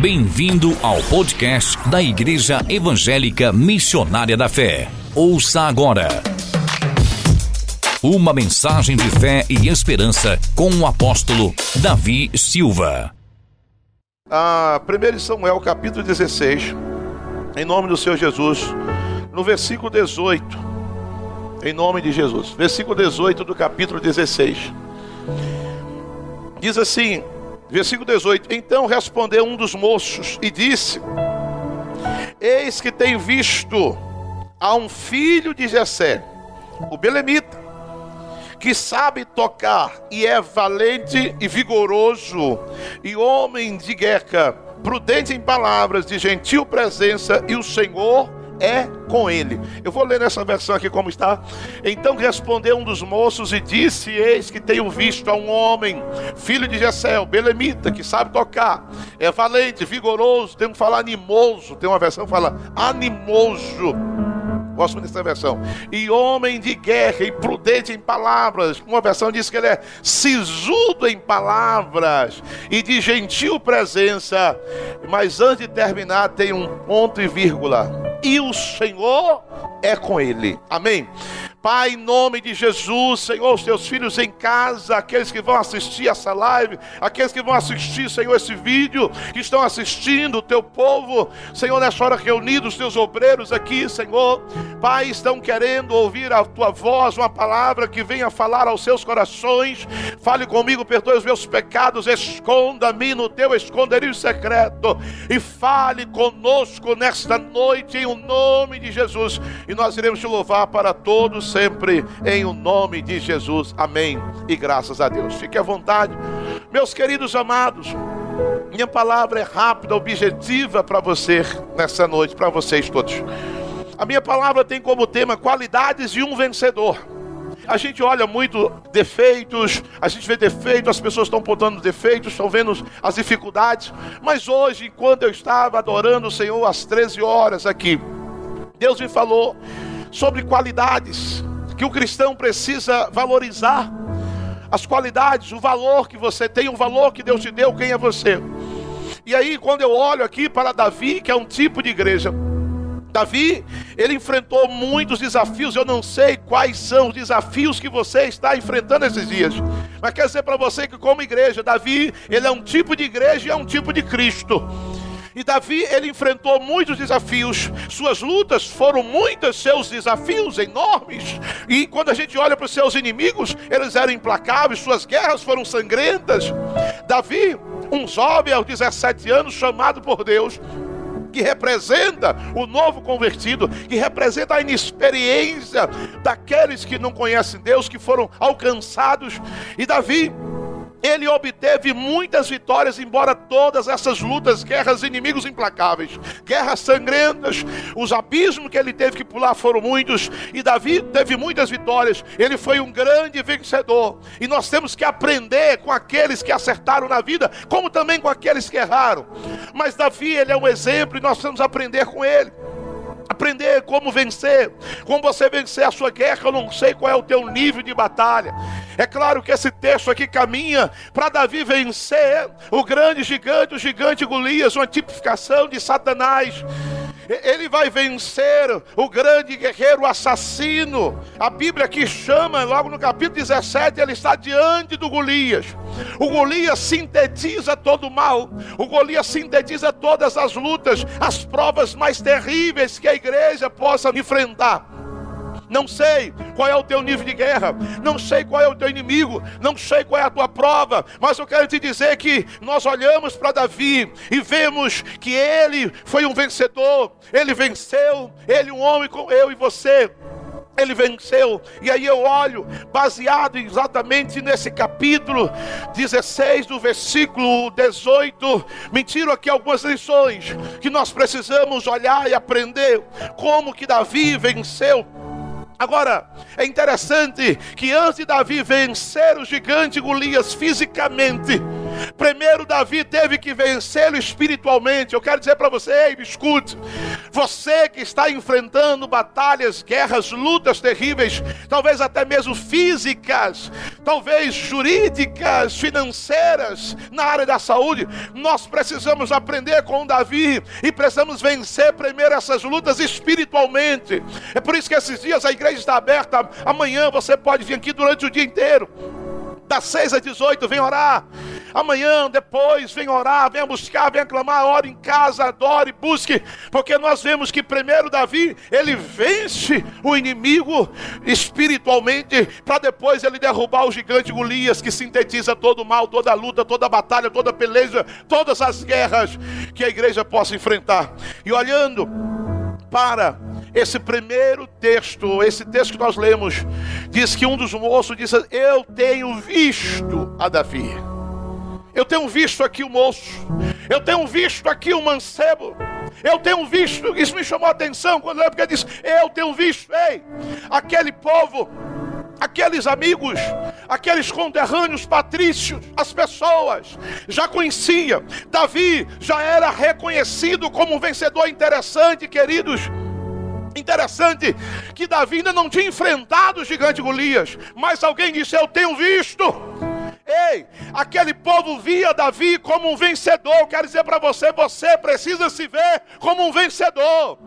Bem-vindo ao podcast da Igreja Evangélica Missionária da Fé. Ouça agora. Uma mensagem de fé e esperança com o apóstolo Davi Silva. A 1 Samuel capítulo 16, em nome do Senhor Jesus, no versículo 18, em nome de Jesus, versículo 18 do capítulo 16, diz assim: Versículo 18: Então respondeu um dos moços e disse: Eis que tenho visto a um filho de Jessé, o belemita, que sabe tocar e é valente e vigoroso, e homem de guerra, prudente em palavras, de gentil presença, e o Senhor é com ele. Eu vou ler nessa versão aqui como está. Então respondeu um dos moços e disse: Eis que tenho visto a um homem, filho de Jessel, belemita, que sabe tocar, é valente, vigoroso, tem que falar animoso, tem uma versão que fala animoso. Gosto dessa versão. E homem de guerra e prudente em palavras. Uma versão diz que ele é sisudo em palavras e de gentil presença. Mas antes de terminar, tem um ponto e vírgula e o Senhor é com ele. Amém. Pai, em nome de Jesus, Senhor, os teus filhos em casa, aqueles que vão assistir essa live, aqueles que vão assistir, Senhor, esse vídeo, que estão assistindo, o teu povo, Senhor, nessa hora reunidos, os teus obreiros aqui, Senhor, Pai, estão querendo ouvir a tua voz, uma palavra que venha falar aos seus corações. Fale comigo, perdoe os meus pecados, esconda-me no teu esconderijo secreto. E fale conosco nesta noite, em o nome de Jesus, e nós iremos te louvar para todos sempre em o nome de Jesus. Amém. E graças a Deus. Fique à vontade. Meus queridos amados, minha palavra é rápida, objetiva para você nessa noite, para vocês todos. A minha palavra tem como tema qualidades de um vencedor. A gente olha muito defeitos, a gente vê defeitos, as pessoas estão apontando defeitos, estão vendo as dificuldades. Mas hoje, enquanto eu estava adorando o Senhor às 13 horas aqui, Deus me falou sobre qualidades que o cristão precisa valorizar. As qualidades, o valor que você tem, o valor que Deus te deu, quem é você. E aí, quando eu olho aqui para Davi, que é um tipo de igreja, Davi, ele enfrentou muitos desafios. Eu não sei quais são os desafios que você está enfrentando esses dias. Mas quero dizer para você que, como igreja, Davi, ele é um tipo de igreja e é um tipo de Cristo. E Davi, ele enfrentou muitos desafios, suas lutas foram muitas, seus desafios enormes. E quando a gente olha para os seus inimigos, eles eram implacáveis, suas guerras foram sangrentas. Davi, um jovem aos 17 anos, chamado por Deus, que representa o novo convertido, que representa a inexperiência daqueles que não conhecem Deus, que foram alcançados. E Davi, ele obteve muitas vitórias, embora todas essas lutas, guerras, inimigos implacáveis, guerras sangrentas, os abismos que ele teve que pular foram muitos, e Davi teve muitas vitórias, ele foi um grande vencedor, e nós temos que aprender com aqueles que acertaram na vida, como também com aqueles que erraram. Mas Davi, ele é um exemplo, e nós temos que aprender com ele aprender como vencer, como você vencer a sua guerra. Eu não sei qual é o teu nível de batalha. É claro que esse texto aqui caminha para Davi vencer o grande gigante, o gigante Golias, uma tipificação de Satanás ele vai vencer o grande guerreiro assassino. A Bíblia aqui chama, logo no capítulo 17, ele está diante do Golias. O Golias sintetiza todo o mal, o Golias sintetiza todas as lutas, as provas mais terríveis que a igreja possa enfrentar. Não sei qual é o teu nível de guerra, não sei qual é o teu inimigo, não sei qual é a tua prova, mas eu quero te dizer que nós olhamos para Davi e vemos que ele foi um vencedor, ele venceu, ele um homem com eu e você ele venceu. E aí eu olho, baseado exatamente nesse capítulo 16, do versículo 18, me tiro aqui algumas lições que nós precisamos olhar e aprender como que Davi venceu Agora, é interessante que antes de Davi vencer o gigante Golias fisicamente, Primeiro, Davi teve que vencê-lo espiritualmente. Eu quero dizer para você, ei, me escute. Você que está enfrentando batalhas, guerras, lutas terríveis, talvez até mesmo físicas, talvez jurídicas, financeiras, na área da saúde, nós precisamos aprender com Davi e precisamos vencer primeiro essas lutas espiritualmente. É por isso que esses dias a igreja está aberta. Amanhã você pode vir aqui durante o dia inteiro das 6 às 18, vem orar. Amanhã, depois, vem orar, vem buscar, vem clamar, ore em casa, adore, busque, porque nós vemos que primeiro Davi, ele vence o inimigo espiritualmente, para depois ele derrubar o gigante Golias, que sintetiza todo o mal, toda a luta, toda a batalha, toda a peleja, todas as guerras que a igreja possa enfrentar. E olhando para esse primeiro texto, esse texto que nós lemos, diz que um dos moços disse: Eu tenho visto a Davi. Eu tenho visto aqui o moço. Eu tenho visto aqui o mancebo. Eu tenho visto, isso me chamou a atenção quando eu porque disse: Eu tenho visto, ei, aquele povo aqueles amigos, aqueles conterrâneos patrícios, as pessoas já conheciam. Davi já era reconhecido como um vencedor interessante, queridos. Interessante que Davi ainda não tinha enfrentado o gigante Golias, mas alguém disse: Eu tenho visto. Ei, aquele povo via Davi como um vencedor. Quero dizer para você: você precisa se ver como um vencedor.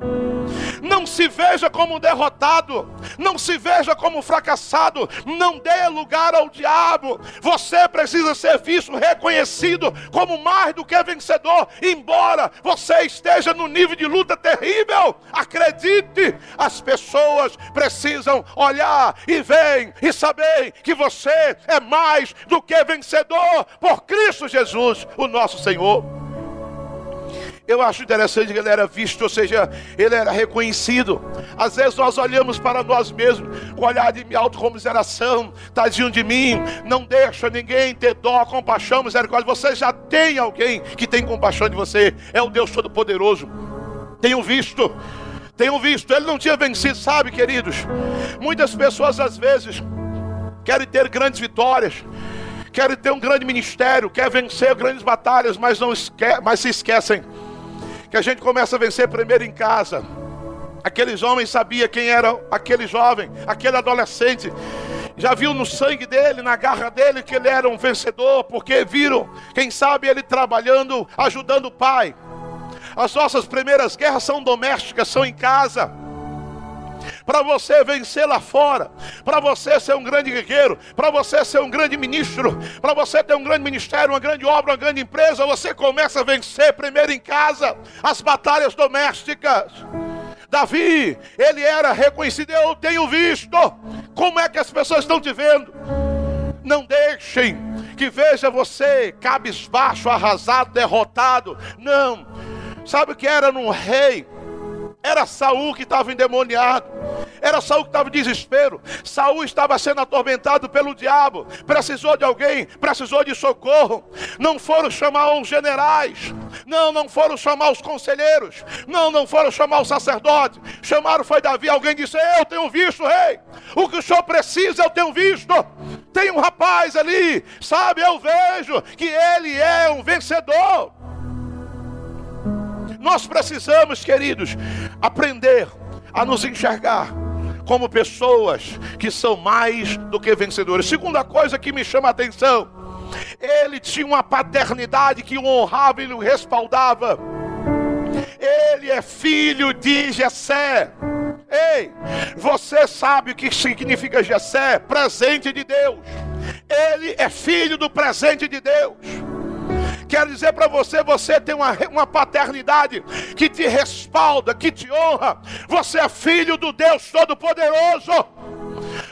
Não se veja como derrotado, não se veja como fracassado, não dê lugar ao diabo. Você precisa ser visto, reconhecido como mais do que vencedor, embora você esteja no nível de luta terrível. Acredite, as pessoas precisam olhar e ver e saber que você é mais do que vencedor por Cristo Jesus, o nosso Senhor. Eu acho interessante que ele era visto, ou seja, ele era reconhecido. Às vezes nós olhamos para nós mesmos com olhar de autocomiseração, tadinho de mim, não deixa ninguém ter dó, compaixão, misericórdia. Você já tem alguém que tem compaixão de você, é o Deus Todo-Poderoso. Tenho visto, tenho visto, ele não tinha vencido, sabe, queridos? Muitas pessoas às vezes querem ter grandes vitórias, querem ter um grande ministério, querem vencer grandes batalhas, mas, não esque mas se esquecem que a gente começa a vencer primeiro em casa. Aqueles homens sabiam quem era aquele jovem, aquele adolescente. Já viu no sangue dele, na garra dele, que ele era um vencedor, porque viram, quem sabe, ele trabalhando, ajudando o pai. As nossas primeiras guerras são domésticas, são em casa para você vencer lá fora, para você ser um grande guerreiro, para você ser um grande ministro, para você ter um grande ministério, uma grande obra, uma grande empresa, você começa a vencer primeiro em casa as batalhas domésticas. Davi, ele era reconhecido, eu tenho visto como é que as pessoas estão te vendo. Não deixem que veja você cabisbaixo, arrasado, derrotado. Não. Sabe o que era num rei? Era Saul que estava endemoniado. Era Saul que estava em desespero. Saul estava sendo atormentado pelo diabo. Precisou de alguém, precisou de socorro. Não foram chamar os generais. Não, não foram chamar os conselheiros. Não, não foram chamar os sacerdotes. Chamaram foi Davi. Alguém disse: Eu tenho visto, rei. O que o senhor precisa, eu tenho visto. Tem um rapaz ali, sabe? Eu vejo que ele é um vencedor. Nós precisamos, queridos, aprender a nos enxergar como pessoas que são mais do que vencedores. Segunda coisa que me chama a atenção, ele tinha uma paternidade que o honrava e o respaldava. Ele é filho de Jessé. Ei, você sabe o que significa Jessé? Presente de Deus. Ele é filho do presente de Deus. Quero dizer para você: você tem uma, uma paternidade que te respalda, que te honra. Você é filho do Deus Todo-Poderoso.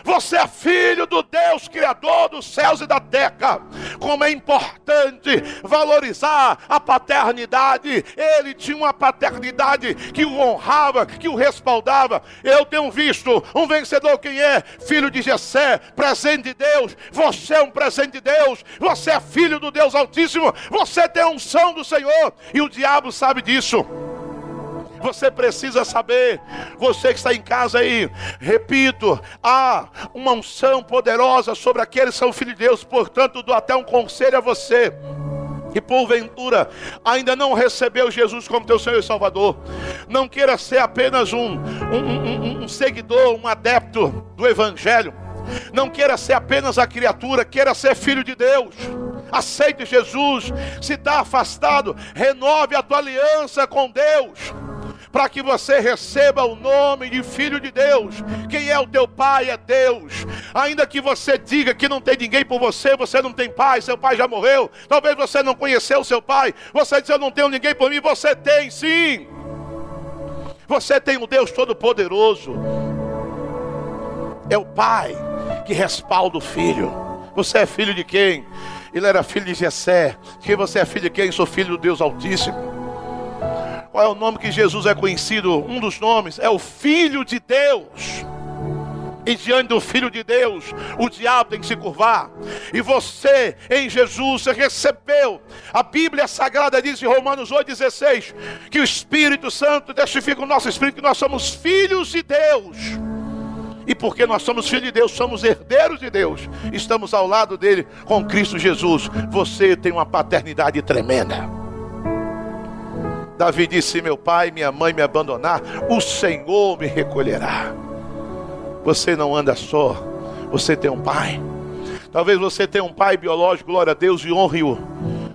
Você é filho do Deus Criador dos céus e da terra. Como é importante valorizar a paternidade. Ele tinha uma paternidade que o honrava, que o respaldava. Eu tenho visto um vencedor quem é? Filho de Jessé, presente de Deus. Você é um presente de Deus. Você é filho do Deus Altíssimo. Você tem a unção do Senhor. E o diabo sabe disso. Você precisa saber, você que está em casa aí, repito, há uma unção poderosa sobre aqueles que são filhos de Deus, portanto, dou até um conselho a você. Que porventura ainda não recebeu Jesus como teu Senhor e Salvador, não queira ser apenas um, um, um, um seguidor, um adepto do Evangelho, não queira ser apenas a criatura, queira ser filho de Deus. Aceite Jesus, se está afastado, renove a tua aliança com Deus para que você receba o nome de filho de Deus. Quem é o teu pai é Deus. Ainda que você diga que não tem ninguém por você, você não tem pai, seu pai já morreu. Talvez você não conheceu seu pai. Você diz eu não tenho ninguém por mim, você tem sim. Você tem um Deus todo-poderoso. É o pai que respalda o filho. Você é filho de quem? Ele era filho de Jessé. Quem você é filho de quem? Sou filho do Deus Altíssimo. Qual é o nome que Jesus é conhecido? Um dos nomes é o Filho de Deus. E diante do Filho de Deus, o diabo tem que se curvar. E você, em Jesus, você recebeu. A Bíblia Sagrada diz em Romanos 8,16 que o Espírito Santo testifica o nosso espírito que nós somos filhos de Deus. E porque nós somos filhos de Deus, somos herdeiros de Deus, estamos ao lado dele com Cristo Jesus. Você tem uma paternidade tremenda. Davi disse: Meu pai minha mãe me abandonar, o Senhor me recolherá. Você não anda só, você tem um pai. Talvez você tenha um pai biológico, glória a Deus, e honre-o.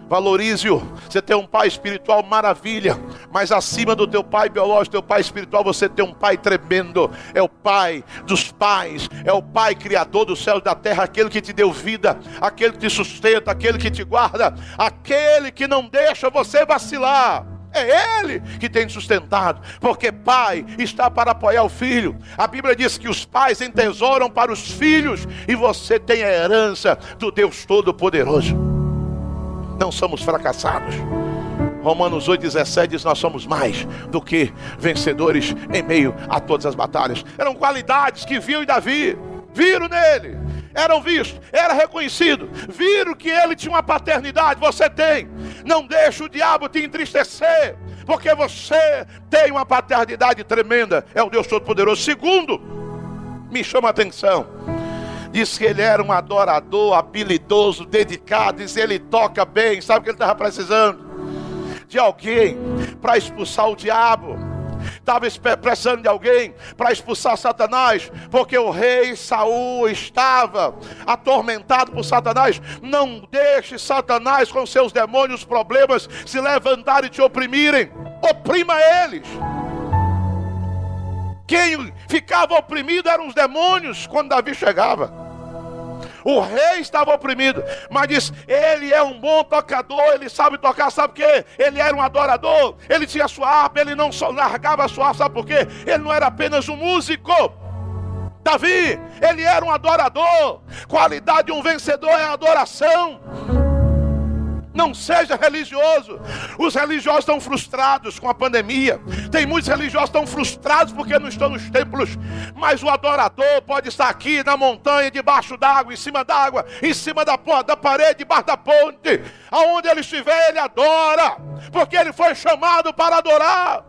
Valorize-o. Você tem um pai espiritual, maravilha. Mas acima do teu pai biológico, teu pai espiritual, você tem um pai tremendo. É o pai dos pais. É o pai criador do céu e da terra. Aquele que te deu vida. Aquele que te sustenta. Aquele que te guarda. Aquele que não deixa você vacilar. É Ele que tem sustentado, porque pai está para apoiar o filho. A Bíblia diz que os pais entesouram para os filhos, e você tem a herança do Deus Todo-Poderoso. Não somos fracassados. Romanos 8,17 diz: Nós somos mais do que vencedores em meio a todas as batalhas. Eram qualidades que viu em Davi, viram nele, eram vistos, era reconhecido, viram que ele tinha uma paternidade, você tem. Não deixe o diabo te entristecer, porque você tem uma paternidade tremenda, é o Deus Todo-Poderoso. Segundo, me chama a atenção. Diz que ele era um adorador, habilidoso, dedicado. Diz ele toca bem. Sabe o que ele estava precisando? De alguém para expulsar o diabo estava precisando de alguém para expulsar Satanás, porque o rei Saul estava atormentado por Satanás. Não deixe Satanás com seus demônios, problemas se levantarem e te oprimirem. Oprima eles. Quem ficava oprimido eram os demônios quando Davi chegava. O rei estava oprimido, mas diz: ele é um bom tocador, ele sabe tocar, sabe o quê? Ele era um adorador, ele tinha sua harpa, ele não só largava a sua harpa, sabe por quê? Ele não era apenas um músico. Davi, ele era um adorador. Qualidade de um vencedor é adoração. Não seja religioso. Os religiosos estão frustrados com a pandemia. Tem muitos religiosos que estão frustrados porque não estão nos templos. Mas o adorador pode estar aqui na montanha, debaixo d'água, em cima d'água, em cima da da parede, debaixo da ponte. Aonde ele estiver, ele adora. Porque ele foi chamado para adorar.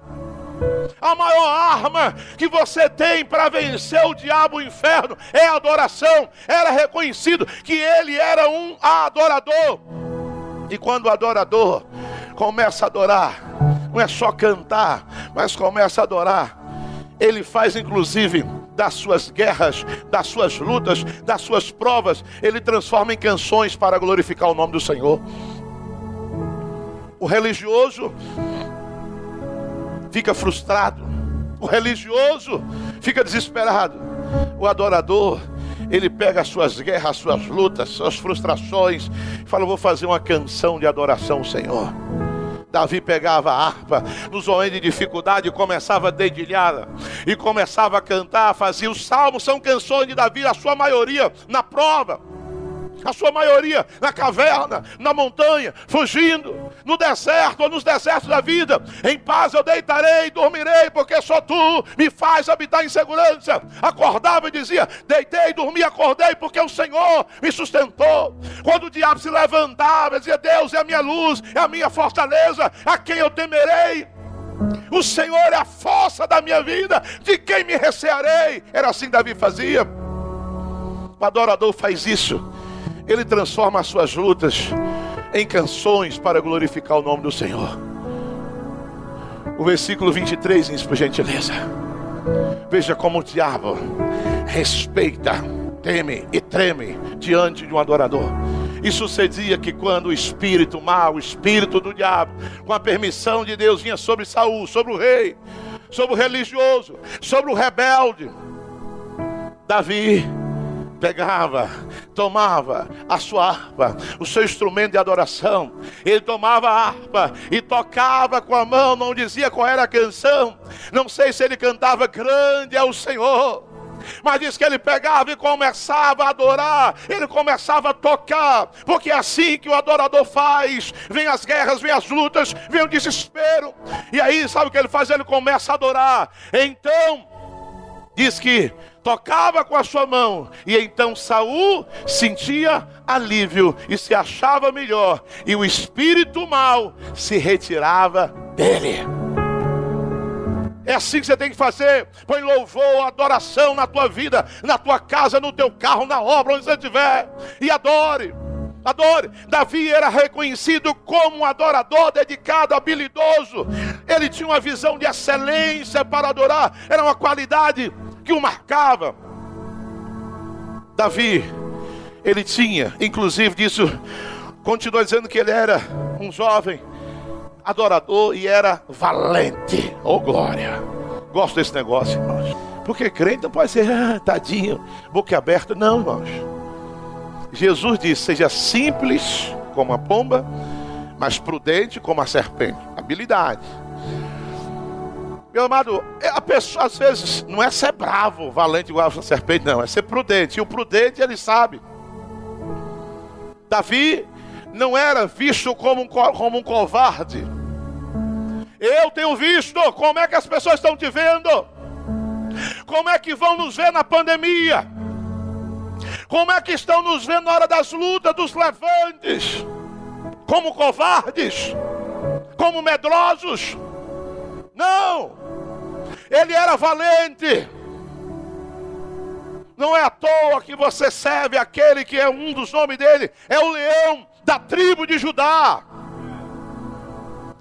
A maior arma que você tem para vencer o diabo e o inferno é a adoração. Era reconhecido que ele era um adorador. E quando o adorador começa a adorar, não é só cantar, mas começa a adorar, ele faz inclusive das suas guerras, das suas lutas, das suas provas, ele transforma em canções para glorificar o nome do Senhor. O religioso fica frustrado, o religioso fica desesperado, o adorador ele pega as suas guerras, as suas lutas, suas frustrações, e fala: Vou fazer uma canção de adoração ao Senhor. Davi pegava a harpa nos momentos de dificuldade começava a dedilhar e começava a cantar, fazia os salmos, são canções de Davi, a sua maioria na prova a sua maioria na caverna, na montanha, fugindo, no deserto ou nos desertos da vida. Em paz eu deitarei e dormirei, porque só tu me faz habitar em segurança. Acordava e dizia: Deitei, dormi, acordei, porque o Senhor me sustentou. Quando o diabo se levantava, dizia: Deus é a minha luz, é a minha fortaleza, a quem eu temerei. O Senhor é a força da minha vida, de quem me recearei? Era assim Davi fazia. O adorador faz isso. Ele transforma as suas lutas em canções para glorificar o nome do Senhor. O versículo 23 diz, por gentileza. Veja como o diabo respeita, teme e treme diante de um adorador. E sucedia que quando o espírito mau, o espírito do diabo, com a permissão de Deus, vinha sobre Saul, sobre o rei, sobre o religioso, sobre o rebelde, Davi pegava, tomava a sua harpa, o seu instrumento de adoração. Ele tomava a harpa e tocava com a mão, não dizia qual era a canção. Não sei se ele cantava grande é o Senhor mas diz que ele pegava e começava a adorar, ele começava a tocar, porque é assim que o adorador faz. Vem as guerras, vem as lutas, vem o desespero, e aí sabe o que ele faz? Ele começa a adorar. Então, diz que tocava com a sua mão, e então Saul sentia alívio e se achava melhor, e o espírito mal se retirava dele. É assim que você tem que fazer. Põe louvor, adoração na tua vida, na tua casa, no teu carro, na obra, onde você estiver. E adore. Adore. Davi era reconhecido como um adorador dedicado, habilidoso. Ele tinha uma visão de excelência para adorar. Era uma qualidade que o marcava. Davi, ele tinha, inclusive disso, continua dizendo que ele era um jovem adorador e era valente. Oh glória! Gosto desse negócio, irmãos. Porque crente não pode ser, ah, tadinho, boca aberta. Não, irmãos. Jesus disse: seja simples como a pomba, mas prudente como a serpente. Habilidade. Meu amado, é, a pessoa às vezes não é ser bravo, valente igual a serpente, não, é ser prudente. E o prudente ele sabe. Davi não era visto como um, como um covarde. Eu tenho visto como é que as pessoas estão te vendo, como é que vão nos ver na pandemia, como é que estão nos vendo na hora das lutas, dos levantes, como covardes, como medrosos. Não, ele era valente. Não é à toa que você serve aquele que é um dos nomes dele, é o leão da tribo de Judá.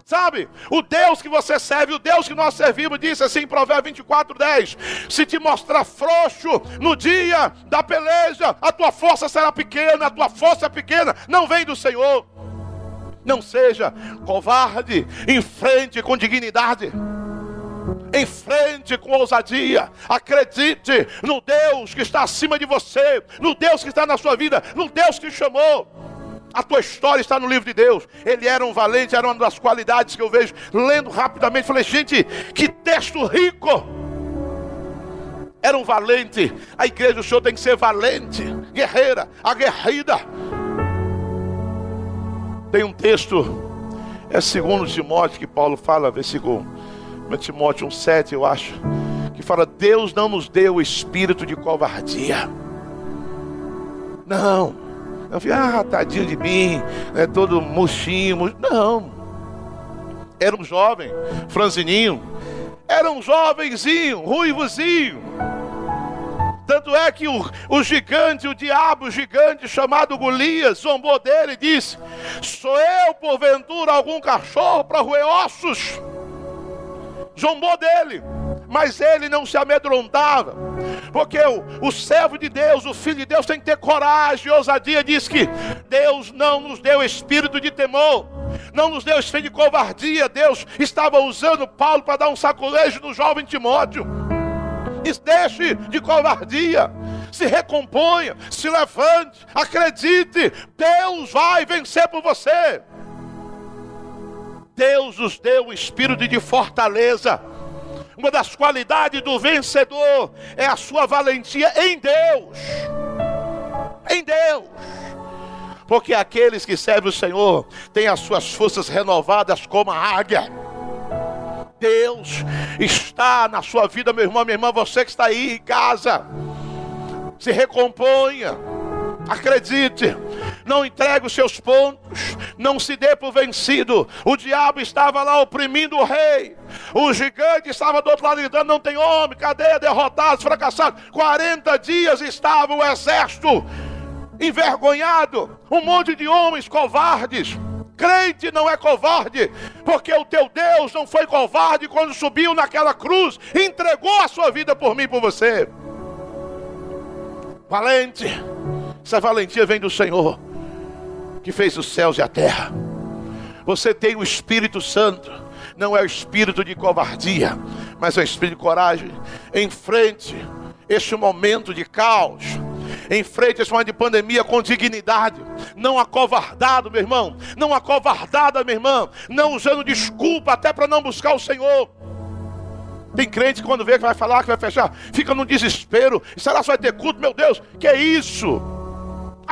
Sabe, o Deus que você serve, o Deus que nós servimos, disse assim em Provérbios 24, 10: Se te mostrar frouxo no dia da peleja, a tua força será pequena, a tua força é pequena, não vem do Senhor. Não seja covarde, enfrente com dignidade em frente com ousadia. Acredite no Deus que está acima de você, no Deus que está na sua vida, no Deus que chamou. A tua história está no livro de Deus. Ele era um valente, era uma das qualidades que eu vejo lendo rapidamente. Falei, gente, que texto rico! Era um valente. A igreja do Senhor tem que ser valente, guerreira, aguerrida. Tem um texto, é segundo Timóteo que Paulo fala, versículo Timóteo 1,7, eu acho, que fala: Deus não nos deu o espírito de covardia. Não. Eu falei, ah, tadinho de mim, é todo murchinho. Não. Era um jovem, franzininho. Era um jovenzinho, ruivozinho. Tanto é que o, o gigante, o diabo gigante chamado Golias, zombou dele e disse: Sou eu, porventura, algum cachorro para roer ossos? Zombou dele, mas ele não se amedrontava, porque o, o servo de Deus, o filho de Deus, tem que ter coragem e ousadia. Diz que Deus não nos deu espírito de temor, não nos deu espírito de covardia. Deus estava usando Paulo para dar um sacolejo no jovem Timóteo. Deixe de covardia, se recomponha, se levante, acredite, Deus vai vencer por você. Deus nos deu o espírito de fortaleza. Uma das qualidades do vencedor é a sua valentia em Deus. Em Deus. Porque aqueles que servem o Senhor têm as suas forças renovadas como a águia. Deus está na sua vida, meu irmão, minha irmã, você que está aí em casa. Se recomponha. Acredite, não entregue os seus pontos, não se dê por vencido. O diabo estava lá oprimindo o rei, o gigante estava do outro lado gritando: não tem homem, cadê? Derrotados, fracassados. 40 dias estava o exército envergonhado, um monte de homens covardes. Crente não é covarde, porque o teu Deus não foi covarde quando subiu naquela cruz, entregou a sua vida por mim por você. Valente, essa valentia vem do Senhor, que fez os céus e a terra. Você tem o Espírito Santo, não é o espírito de covardia, mas é o espírito de coragem. Enfrente este momento de caos Enfrente esse momento de pandemia com dignidade, não acovardado, meu irmão, não acovardada, meu irmão, não usando desculpa até para não buscar o Senhor. Tem crente que quando vê que vai falar, que vai fechar, fica no desespero. Será que vai ter culto? Meu Deus, que é isso?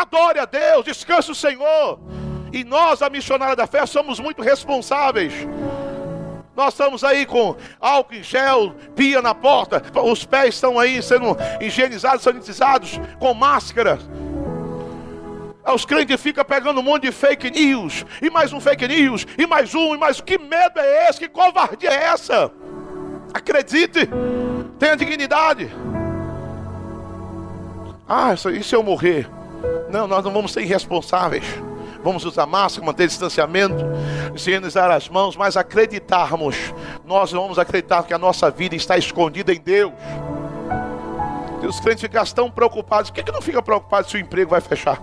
Adore a Deus, descanse o Senhor. E nós, a missionária da fé, somos muito responsáveis. Nós estamos aí com álcool em gel, pia na porta, os pés estão aí sendo higienizados, sanitizados, com máscara. Os crentes ficam pegando um monte de fake news, e mais um fake news, e mais um, e mais. Que medo é esse? Que covardia é essa? Acredite, tenha dignidade. Ah, e se eu morrer? Não, nós não vamos ser irresponsáveis vamos usar máscara, manter distanciamento, higienizar as mãos, mas acreditarmos, nós vamos acreditar que a nossa vida está escondida em Deus. E os crentes ficam tão preocupados, por que, que não fica preocupado se o emprego vai fechar?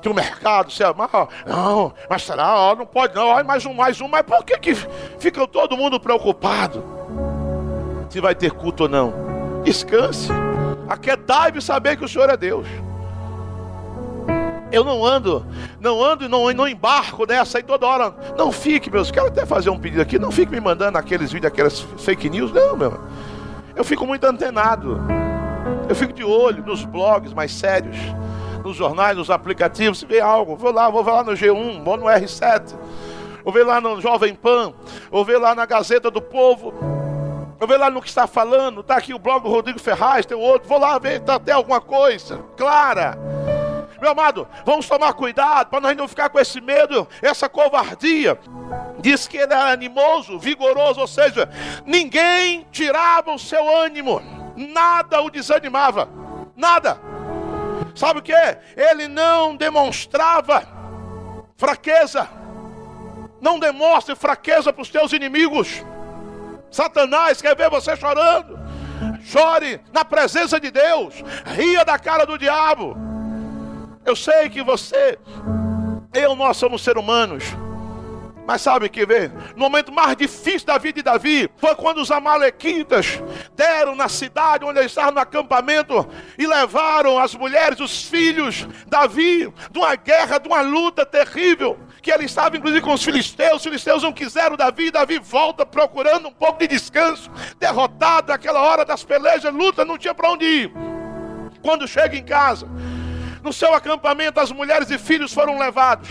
Que o mercado, se amar, não, mas será, não pode não, mais um, mais um, mas por que, que fica todo mundo preocupado? Se vai ter culto ou não? Descanse. Aquietai-me saber que o Senhor é Deus. Eu não ando, não ando e não, não embarco nessa aí toda hora. Não fique, meus. Quero até fazer um pedido aqui. Não fique me mandando aqueles vídeos, aquelas fake news. Não, meu. Eu fico muito antenado. Eu fico de olho nos blogs mais sérios, nos jornais, nos aplicativos. Se vê algo, vou lá, vou lá no G1, vou no R7, vou ver lá no Jovem Pan, vou ver lá na Gazeta do Povo. Vou ver lá no que está falando. Está aqui o blog do Rodrigo Ferraz, tem outro. Vou lá ver, está até alguma coisa clara. Meu amado, vamos tomar cuidado para nós não ficar com esse medo, essa covardia. Diz que ele era animoso, vigoroso, ou seja, ninguém tirava o seu ânimo, nada o desanimava, nada. Sabe o que? Ele não demonstrava fraqueza. Não demonstre fraqueza para os teus inimigos. Satanás quer ver você chorando. Chore na presença de Deus. Ria da cara do diabo. Eu sei que você, eu, nós somos seres humanos. Mas sabe que vê? No momento mais difícil da vida de Davi foi quando os amalequitas deram na cidade onde ele estava no acampamento e levaram as mulheres, os filhos, Davi, de uma guerra, de uma luta terrível. Que ele estava inclusive com os filisteus, os filisteus não quiseram Davi, Davi volta procurando um pouco de descanso, derrotado naquela hora das pelejas, luta, não tinha para onde ir. Quando chega em casa, no seu acampamento, as mulheres e filhos foram levados.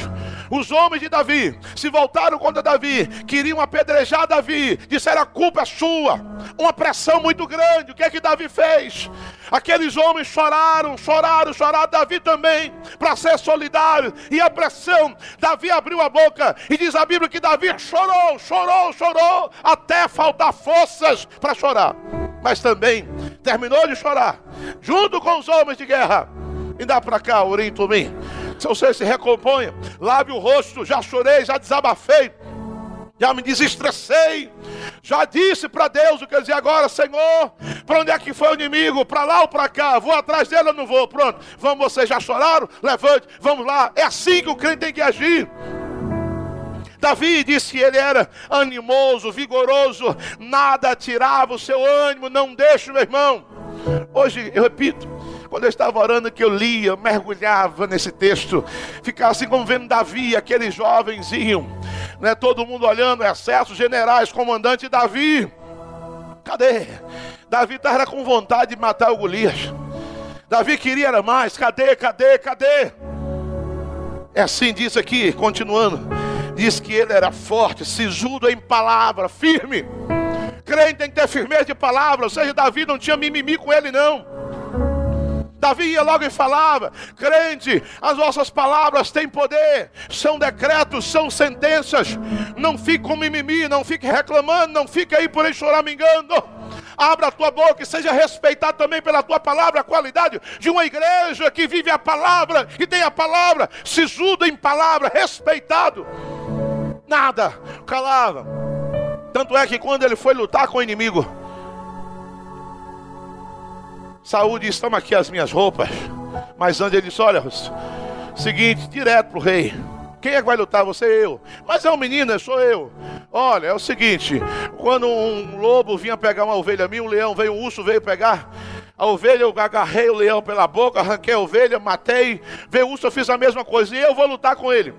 Os homens de Davi se voltaram contra Davi, queriam apedrejar Davi, disseram a culpa é sua. Uma pressão muito grande. O que é que Davi fez? Aqueles homens choraram, choraram, choraram. Davi também, para ser solidário. E a pressão, Davi abriu a boca e diz a Bíblia que Davi chorou, chorou, chorou, até faltar forças para chorar. Mas também terminou de chorar, junto com os homens de guerra me dá para cá, Urim Tumim. Se você se recomponha, lave o rosto. Já chorei, já desabafei. Já me desestressei. Já disse para Deus o que eu dizia agora, Senhor. Para onde é que foi o inimigo? Para lá ou para cá? Vou atrás dele ou não vou? Pronto. Vamos, vocês já choraram? Levante, vamos lá. É assim que o crente tem que agir. Davi disse que ele era animoso, vigoroso, nada tirava o seu ânimo, não deixe, meu irmão. Hoje, eu repito, quando eu estava orando, que eu lia, mergulhava nesse texto, ficava assim como vendo Davi, aqueles jovens iam, né, todo mundo olhando, exércitos, generais, comandante Davi. Cadê? Davi estava com vontade de matar o Golias. Davi queria era mais. Cadê, cadê, cadê? É assim, diz aqui, continuando. Diz que ele era forte, sisudo em palavra, firme. Crente tem que ter firmeza de palavra. Ou seja, Davi não tinha mimimi com ele, não. Davi ia logo e falava: crente, as vossas palavras têm poder, são decretos, são sentenças. Não fique com mimimi, não fique reclamando, não fique aí por aí choramingando. Abra a tua boca e seja respeitado também pela tua palavra, a qualidade de uma igreja que vive a palavra e tem a palavra, sisudo em palavra, respeitado. Nada, calava. Tanto é que quando ele foi lutar com o inimigo, Saúde, estão aqui as minhas roupas. Mas ele disse: Olha, seguinte, direto pro rei. Quem é que vai lutar? Você eu. Mas é um menino, sou eu. Olha, é o seguinte: quando um lobo vinha pegar uma ovelha minha, um leão veio, um urso veio pegar. A ovelha, eu agarrei o leão pela boca, arranquei a ovelha, matei. Veio o urso, eu fiz a mesma coisa. E eu vou lutar com ele.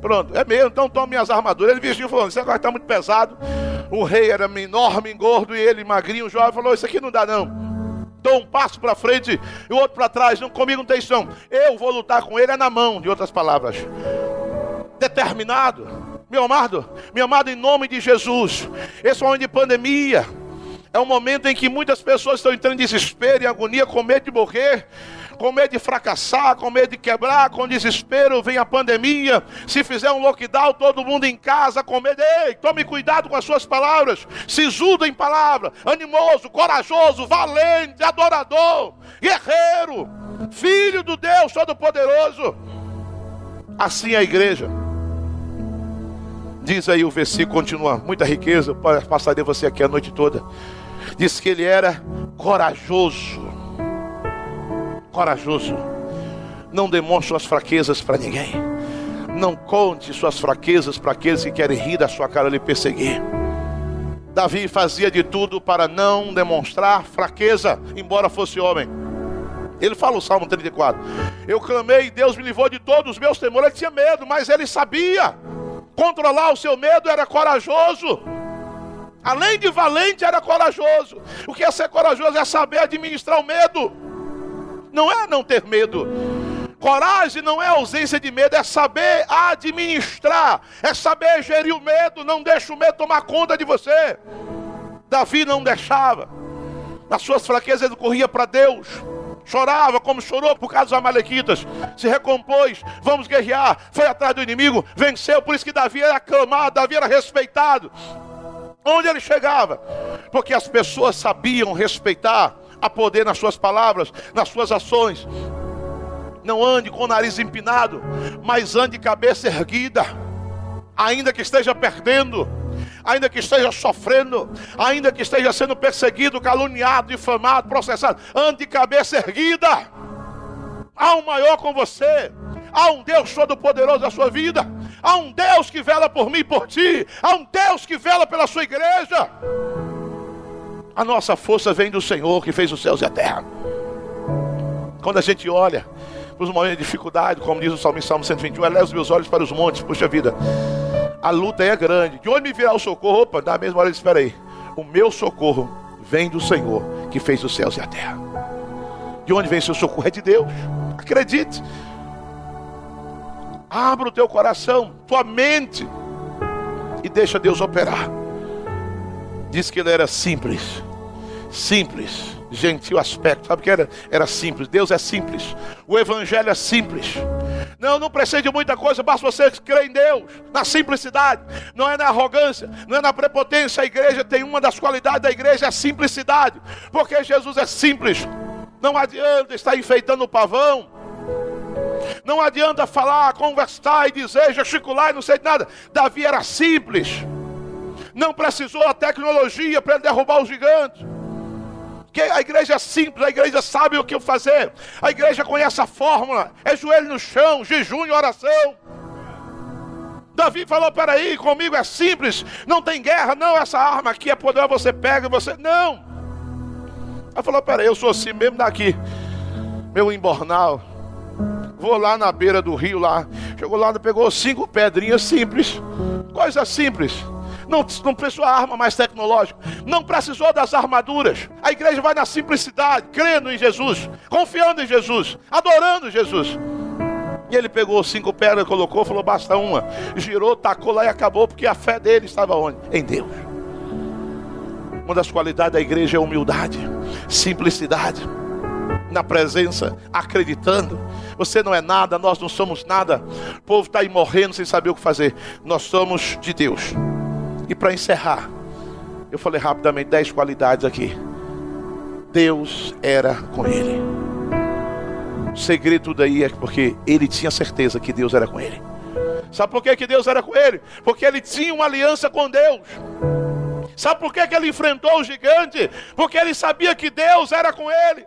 Pronto, é mesmo, então toma minhas armaduras. Ele vestiu e falou: Isso agora está muito pesado. O rei era enorme, engordo, e ele magrinho, jovem, falou: Isso aqui não dá não dou um passo para frente e o outro para trás. Não, comigo não tem isso. Eu vou lutar com ele é na mão, de outras palavras. Determinado. Meu amado, meu amado, em nome de Jesus. Esse é ano de pandemia. É um momento em que muitas pessoas estão entrando em desespero e agonia, com medo de morrer com medo de fracassar, com medo de quebrar, com desespero, vem a pandemia. Se fizer um lockdown, todo mundo em casa, com medo. Ei, tome cuidado com as suas palavras. Sisudo em palavra, animoso, corajoso, valente, adorador, guerreiro, filho do Deus Todo-Poderoso. Assim é a igreja. Diz aí o versículo, continua, muita riqueza, passaria você aqui a noite toda. Diz que ele era corajoso corajoso. Não demonstre suas fraquezas para ninguém. Não conte suas fraquezas para aqueles que querem rir da sua cara e lhe perseguir. Davi fazia de tudo para não demonstrar fraqueza, embora fosse homem. Ele fala o Salmo 34: Eu clamei e Deus me livrou de todos os meus temores. Ele tinha medo, mas ele sabia controlar o seu medo, era corajoso. Além de valente, era corajoso. O que é ser corajoso é saber administrar o medo não é não ter medo. Coragem não é ausência de medo, é saber administrar, é saber gerir o medo, não deixa o medo tomar conta de você. Davi não deixava, nas suas fraquezas ele corria para Deus, chorava como chorou por causa dos amalequitas, se recompôs, vamos guerrear, foi atrás do inimigo, venceu, por isso que Davi era aclamado, Davi era respeitado. Onde ele chegava? Porque as pessoas sabiam respeitar a poder nas suas palavras, nas suas ações. Não ande com o nariz empinado, mas ande cabeça erguida, ainda que esteja perdendo, ainda que esteja sofrendo, ainda que esteja sendo perseguido, caluniado, difamado, processado, ande cabeça erguida. Há um maior com você, há um Deus todo-poderoso na sua vida, há um Deus que vela por mim e por ti, há um Deus que vela pela sua igreja. A nossa força vem do Senhor que fez os céus e a terra. Quando a gente olha para os momentos de dificuldade, como diz o Salmo Salmo 121, eleva os meus olhos para os montes, puxa vida. A luta é grande. De onde me virá o socorro? Opa, da mesma hora, espera aí. O meu socorro vem do Senhor que fez os céus e a terra. De onde vem seu socorro? É de Deus. Acredite. Abra o teu coração, tua mente e deixa Deus operar. Diz que ele era simples. Simples. Gentil aspecto. Sabe o que era? Era simples. Deus é simples. O evangelho é simples. Não, não precisa de muita coisa, basta você crer em Deus, na simplicidade, não é na arrogância, não é na prepotência. A igreja tem uma das qualidades da igreja, é a simplicidade, porque Jesus é simples. Não adianta estar enfeitando o pavão, não adianta falar, conversar e dizer, gesticular e não sei de nada. Davi era simples não precisou a tecnologia para derrubar os gigantes. Que a igreja é simples, a igreja sabe o que fazer, a igreja conhece a fórmula, é joelho no chão, jejum e oração. Davi falou: peraí, comigo é simples, não tem guerra, não, essa arma aqui é poder, você pega, você. Não! Ele falou: peraí, eu sou assim mesmo daqui, meu embornal. Vou lá na beira do rio lá. Chegou lá, pegou cinco pedrinhas simples. Coisa simples não, não precisou arma mais tecnológica, não precisou das armaduras. A igreja vai na simplicidade, crendo em Jesus, confiando em Jesus, adorando Jesus. E ele pegou cinco pedras, colocou, falou: basta uma. Girou, tacou lá e acabou, porque a fé dele estava onde? Em Deus. Uma das qualidades da igreja é humildade, simplicidade. na presença, acreditando. Você não é nada, nós não somos nada. O povo está aí morrendo sem saber o que fazer. Nós somos de Deus. E para encerrar, eu falei rapidamente dez qualidades aqui. Deus era com ele. O segredo daí é porque ele tinha certeza que Deus era com ele. Sabe por que, que Deus era com ele? Porque ele tinha uma aliança com Deus. Sabe por que, que ele enfrentou o gigante? Porque ele sabia que Deus era com ele.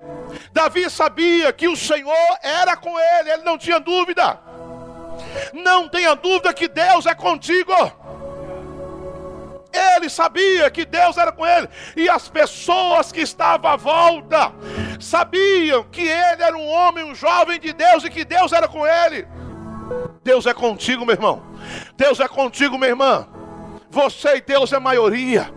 Davi sabia que o Senhor era com ele, ele não tinha dúvida. Não tenha dúvida que Deus é contigo. Ele sabia que Deus era com ele, e as pessoas que estavam à volta sabiam que ele era um homem, um jovem de Deus e que Deus era com ele. Deus é contigo, meu irmão. Deus é contigo, minha irmã. Você e Deus é maioria.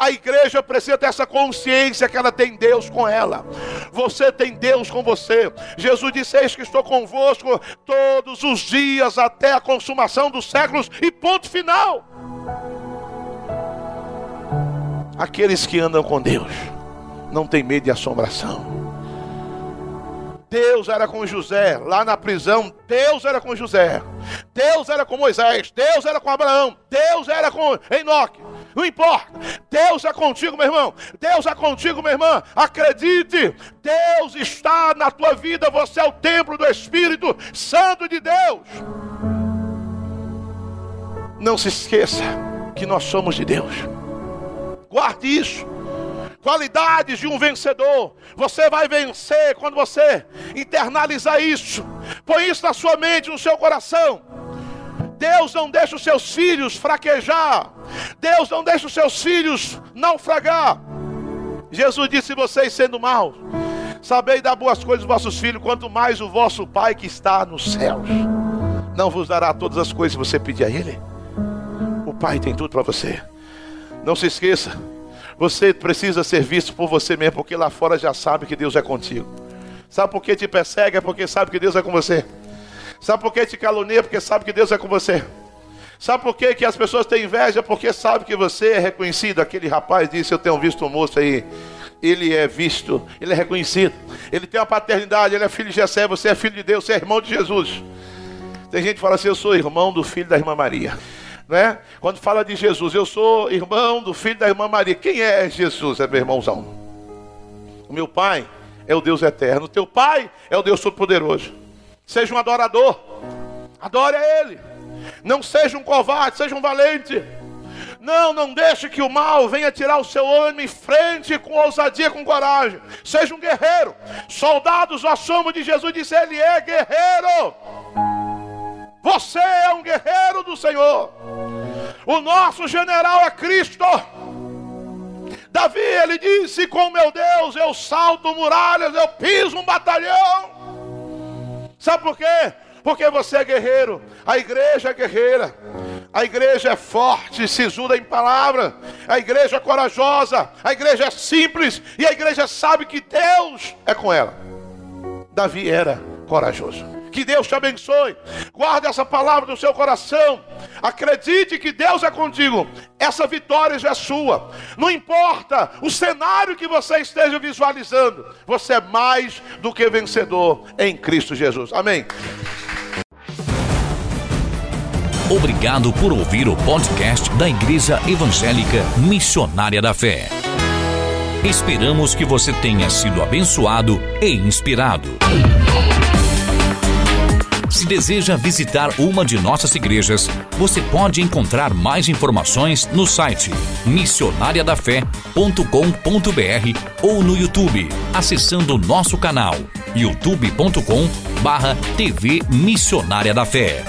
A igreja precisa ter essa consciência que ela tem Deus com ela. Você tem Deus com você. Jesus disse: Eis que estou convosco todos os dias até a consumação dos séculos e ponto final. Aqueles que andam com Deus não tem medo de assombração. Deus era com José, lá na prisão, Deus era com José, Deus era com Moisés, Deus era com Abraão, Deus era com Enoque. Não importa, Deus é contigo, meu irmão. Deus é contigo, minha irmã. Acredite, Deus está na tua vida. Você é o templo do Espírito Santo de Deus. Não se esqueça que nós somos de Deus. Guarde isso qualidades de um vencedor. Você vai vencer quando você internalizar isso. Põe isso na sua mente, no seu coração. Deus não deixa os seus filhos fraquejar. Deus não deixa os seus filhos naufragar. Jesus disse: vocês sendo maus, sabei dar boas coisas aos vossos filhos, quanto mais o vosso Pai que está nos céus não vos dará todas as coisas que você pedir a Ele. O Pai tem tudo para você. Não se esqueça, você precisa ser visto por você mesmo, porque lá fora já sabe que Deus é contigo. Sabe por que te persegue? É porque sabe que Deus é com você. Sabe por que te calunia? Porque sabe que Deus é com você. Sabe por que, que as pessoas têm inveja? Porque sabe que você é reconhecido. Aquele rapaz disse: Eu tenho visto um moço aí. Ele é visto, ele é reconhecido. Ele tem uma paternidade, ele é filho de Jessé, você é filho de Deus, você é irmão de Jesus. Tem gente que fala assim: Eu sou irmão do filho da irmã Maria né? Quando fala de Jesus, eu sou irmão do filho da irmã Maria. Quem é Jesus? É meu irmãozão. O meu pai é o Deus eterno. O teu pai é o Deus todo-poderoso. Seja um adorador. Adore a Ele. Não seja um covarde, seja um valente. Não, não deixe que o mal venha tirar o seu ânimo em frente com ousadia, com coragem. Seja um guerreiro. Soldados, a sombra de Jesus disse: Ele é guerreiro. Você é um guerreiro do Senhor. O nosso general é Cristo. Davi, ele disse: Com meu Deus eu salto muralhas, eu piso um batalhão. Sabe por quê? Porque você é guerreiro, a igreja é guerreira, a igreja é forte, sisuda em palavra, a igreja é corajosa, a igreja é simples e a igreja sabe que Deus é com ela. Davi era corajoso. Que Deus te abençoe. Guarde essa palavra no seu coração. Acredite que Deus é contigo. Essa vitória já é sua. Não importa o cenário que você esteja visualizando. Você é mais do que vencedor em Cristo Jesus. Amém. Obrigado por ouvir o podcast da Igreja Evangélica Missionária da Fé. Esperamos que você tenha sido abençoado e inspirado. Se deseja visitar uma de nossas igrejas, você pode encontrar mais informações no site missionariadafé.com.br ou no YouTube, acessando nosso canal youtube.com/tv Missionária da Fé.